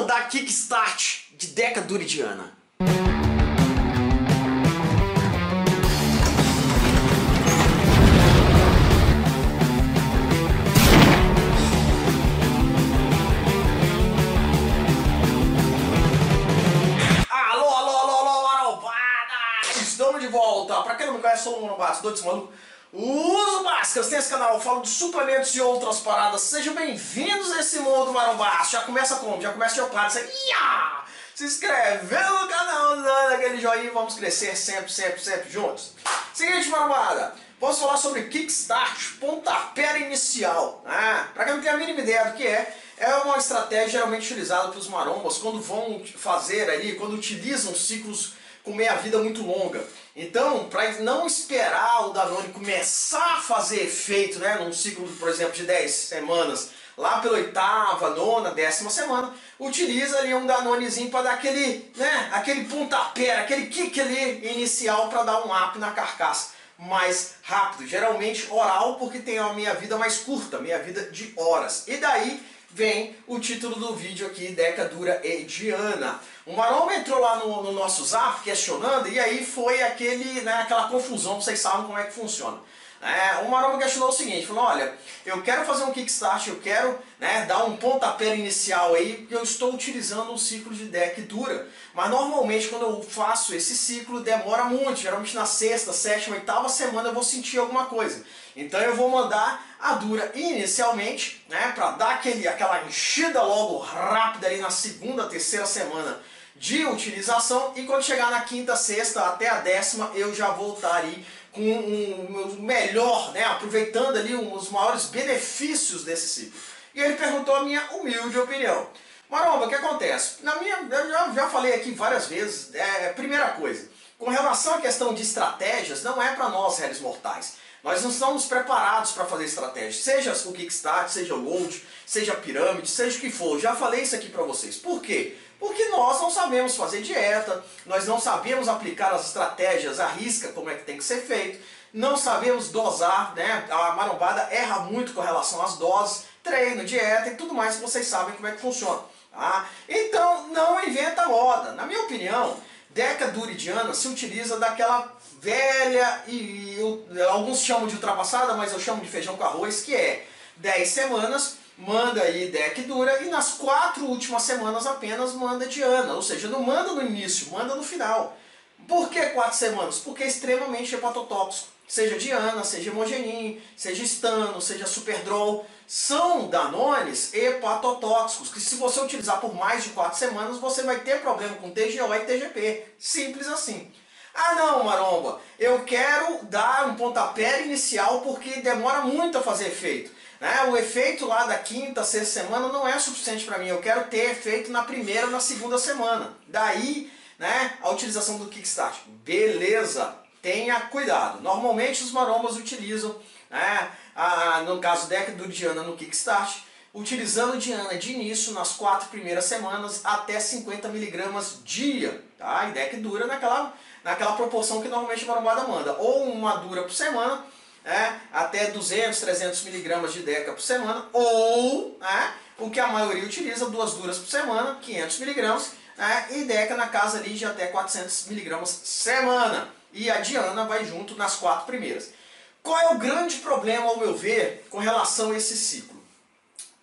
mandar kickstart de Deca Duridiana. Alô, alô, alô, alô, marombada! Estamos de volta! Pra quem não me conhece, sou o Marombada, doido maluco. Uso máscaras, tem esse canal, eu falo de suplementos e outras paradas. Sejam bem-vindos a esse mundo marombástico. Já começa como? Já começa de opada, você... Se inscrevendo no canal, dando aquele joinha, vamos crescer sempre, sempre, sempre juntos. Seguinte, marombada, vamos falar sobre Kickstart, pontapé inicial. Ah, pra quem não tem a mínima ideia do que é, é uma estratégia geralmente utilizada pelos marombas quando vão fazer ali, quando utilizam ciclos com meia-vida muito longa. Então, para não esperar o Danone começar a fazer efeito, né, num ciclo, por exemplo, de 10 semanas, lá pela oitava, nona, décima semana, utiliza ali um Danonezinho para dar aquele, né, aquele pontapé, aquele kick ali inicial para dar um up na carcaça mais rápido, geralmente oral, porque tem a minha vida mais curta, minha vida de horas. E daí vem o título do vídeo aqui, Deca Dura e Diana. O Maromba entrou lá no, no, nosso zap questionando e aí foi aquele, né, aquela confusão, vocês sabem como é que funciona. É, o Maromba questionou o seguinte, falou, olha, eu quero fazer um kickstart, eu quero né, dar um pontapé inicial aí, porque eu estou utilizando um ciclo de deck dura. Mas normalmente quando eu faço esse ciclo demora muito, geralmente na sexta, sétima, oitava semana eu vou sentir alguma coisa. Então eu vou mandar a dura inicialmente, né, para dar aquele, aquela enchida logo rápida ali na segunda, terceira semana de utilização e quando chegar na quinta, sexta até a décima eu já aí com um, um melhor, né, aproveitando ali os maiores benefícios desse ciclo. E ele perguntou a minha humilde opinião. Maromba, o que acontece? Na minha, eu já, já falei aqui várias vezes, é, primeira coisa, com relação à questão de estratégias, não é para nós, réis mortais. Nós não estamos preparados para fazer estratégia, seja o Kickstart, seja o Load, seja a pirâmide, seja o que for. Já falei isso aqui para vocês. Por quê? Porque nós não sabemos fazer dieta, nós não sabemos aplicar as estratégias à risca, como é que tem que ser feito, não sabemos dosar, né? A marombada erra muito com relação às doses, treino, dieta e tudo mais que vocês sabem como é que funciona. Tá? Então não inventa moda. Na minha opinião, Deca Duridiana se utiliza daquela velha e eu, alguns chamam de ultrapassada, mas eu chamo de feijão com arroz, que é 10 semanas, manda aí deck dura e nas quatro últimas semanas apenas manda Diana, ou seja, não manda no início, manda no final. Por que quatro semanas? Porque é extremamente hepatotóxico. Seja Diana, seja Hemogenin, seja Stano, seja Superdrol, são danones hepatotóxicos, que se você utilizar por mais de quatro semanas, você vai ter problema com TGO e TGP. Simples assim. Ah não, Maromba, eu quero dar um pontapé inicial porque demora muito a fazer efeito. Né? O efeito lá da quinta, sexta semana não é suficiente para mim. Eu quero ter efeito na primeira na segunda semana. Daí né, a utilização do Kickstart. Beleza, tenha cuidado. Normalmente os marombas utilizam, né, a, no caso do Diana no Kickstart, utilizando Diana de início nas quatro primeiras semanas até 50mg dia. Tá? E deck dura naquela naquela proporção que normalmente a marombada manda. Ou uma dura por semana, é, até 200, 300 miligramas de deca por semana, ou é, o que a maioria utiliza, duas duras por semana, 500 miligramas, é, e deca na casa ali de até 400 miligramas semana. E a Diana vai junto nas quatro primeiras. Qual é o grande problema, ao meu ver, com relação a esse ciclo?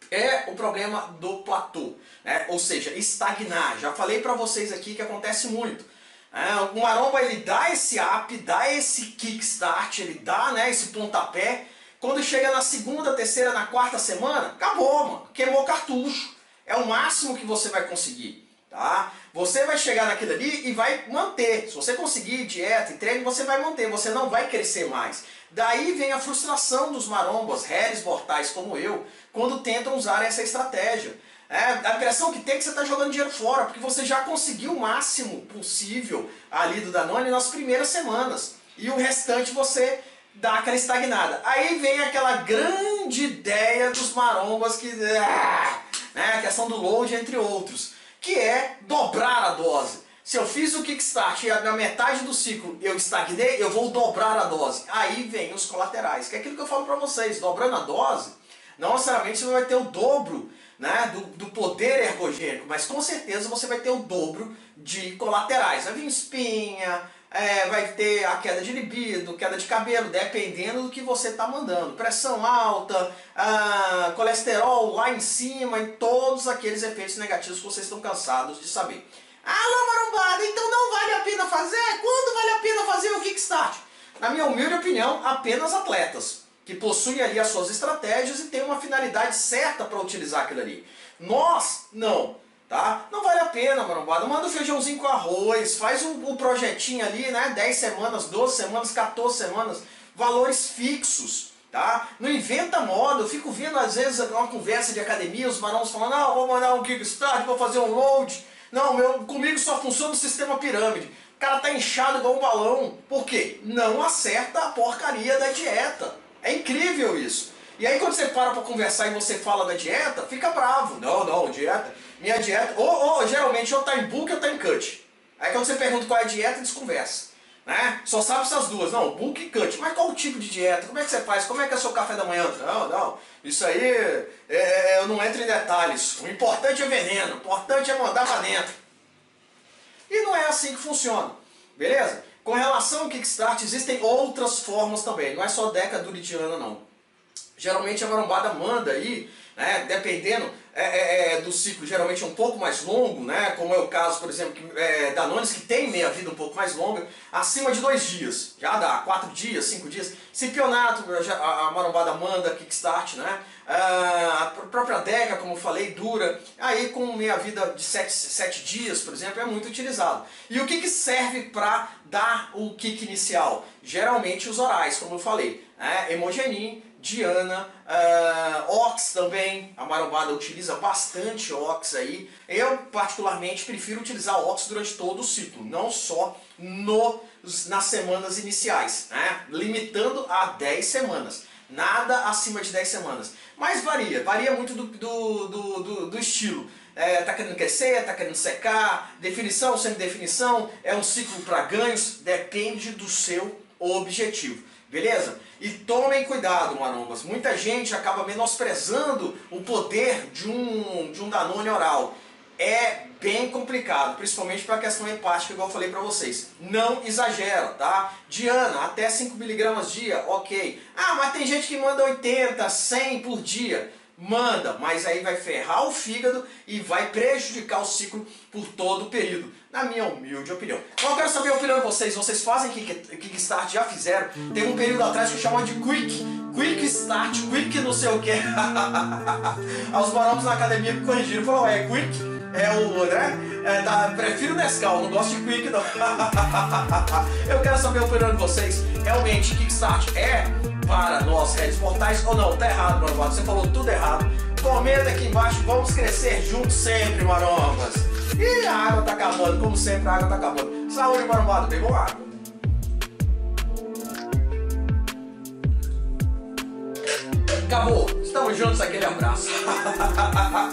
É o problema do platô, né? ou seja, estagnar. Já falei para vocês aqui que acontece muito. É, o maromba ele dá esse up, dá esse kickstart, ele dá né, esse pontapé. Quando chega na segunda, terceira, na quarta semana, acabou, mano. Queimou cartucho. É o máximo que você vai conseguir. Tá? Você vai chegar naquilo ali e vai manter. Se você conseguir dieta e treino, você vai manter. Você não vai crescer mais. Daí vem a frustração dos marombas, réis mortais como eu, quando tentam usar essa estratégia. É, a impressão que tem é que você está jogando dinheiro fora, porque você já conseguiu o máximo possível ali do Danone nas primeiras semanas. E o restante você dá aquela estagnada. Aí vem aquela grande ideia dos marombas que... Ah, né, a questão do load, entre outros. Que é dobrar a dose. Se eu fiz o kickstart e na metade do ciclo eu estagnei, eu vou dobrar a dose. Aí vem os colaterais, que é aquilo que eu falo para vocês. Dobrando a dose, não necessariamente você vai ter o dobro né, do, do poder ergogênico, mas com certeza você vai ter o dobro de colaterais. Vai vir espinha, é, vai ter a queda de libido, queda de cabelo, dependendo do que você está mandando. Pressão alta, ah, colesterol lá em cima e todos aqueles efeitos negativos que vocês estão cansados de saber. Alô, marombada, então não vale a pena fazer? Quando vale a pena fazer o Kickstart? Na minha humilde opinião, apenas atletas que possuem ali as suas estratégias e têm uma finalidade certa para utilizar aquilo ali. Nós, não. Tá? Não vale a pena, marombada. Manda um feijãozinho com arroz, faz um, um projetinho ali, né? 10 semanas, 12 semanas, 14 semanas, valores fixos. Tá? Não inventa moda, eu fico vendo às vezes uma conversa de academia, os marões falando, não, vou mandar um Kickstart, vou fazer um load. Não, meu, comigo só funciona o sistema pirâmide. O cara tá inchado igual um balão. Por quê? Não acerta a porcaria da dieta. É incrível isso. E aí quando você para para conversar e você fala da dieta, fica bravo. Não, não, dieta. Minha dieta. Ou, ou geralmente ou tá em book ou tá em cut. Aí quando você pergunta qual é a dieta, desconversa. Né? Só sabe essas duas, não, book e cut. Mas qual o tipo de dieta? Como é que você faz? Como é que é o seu café da manhã? Não, não, isso aí é, é, eu não entro em detalhes. O importante é veneno, o importante é mandar pra dentro. E não é assim que funciona, beleza? Com relação ao Kickstart, existem outras formas também, não é só Deca Duridiana não. Geralmente a marombada manda aí, né, dependendo é, é, é, do ciclo, geralmente é um pouco mais longo, né, como é o caso, por exemplo, que, é, que tem meia-vida um pouco mais longa, acima de dois dias, já dá, quatro dias, cinco dias. Cipionato, a, a marombada manda Kickstart, né, ah, a própria Deca, como eu falei, dura, aí com meia-vida de sete, sete dias, por exemplo, é muito utilizado. E o que, que serve para dar o kick inicial? Geralmente os orais, como eu falei, né, Hemogenin, Diana, uh, Ox também, a marombada utiliza bastante Ox aí. Eu particularmente prefiro utilizar Ox durante todo o ciclo, não só no, nas semanas iniciais, né? limitando a 10 semanas, nada acima de 10 semanas. Mas varia, varia muito do, do, do, do, do estilo. É, tá querendo crescer, tá querendo secar, definição, sem definição, é um ciclo para ganhos, depende do seu objetivo. Beleza? E tomem cuidado, marombas. Muita gente acaba menosprezando o poder de um, de um Danone oral. É bem complicado, principalmente para a questão hepática, igual eu falei para vocês. Não exagera, tá? Diana, até 5mg dia, ok. Ah, mas tem gente que manda 80, 100 por dia. Manda, mas aí vai ferrar o fígado e vai prejudicar o ciclo por todo o período, na minha humilde opinião. Então eu quero saber a opinião de vocês. Vocês fazem Kickstart? Já fizeram? Tem um período atrás que chama de Quick. Quick Start, Quick não sei o que. Os barocos na academia me corrigiram. Falaram, é Quick? É o, né? É, tá, prefiro Nescau, não gosto de Quick não. eu quero saber a opinião de vocês. Realmente, Kickstart é para nós, redes mortais, ou não? Tá errado, Marombado. Você falou tudo errado. Comenta aqui embaixo, vamos crescer juntos sempre, marombas. E a água tá acabando, como sempre, a água tá acabando. Saúde, marombado, pegou água. Acabou. Estamos juntos, aquele abraço.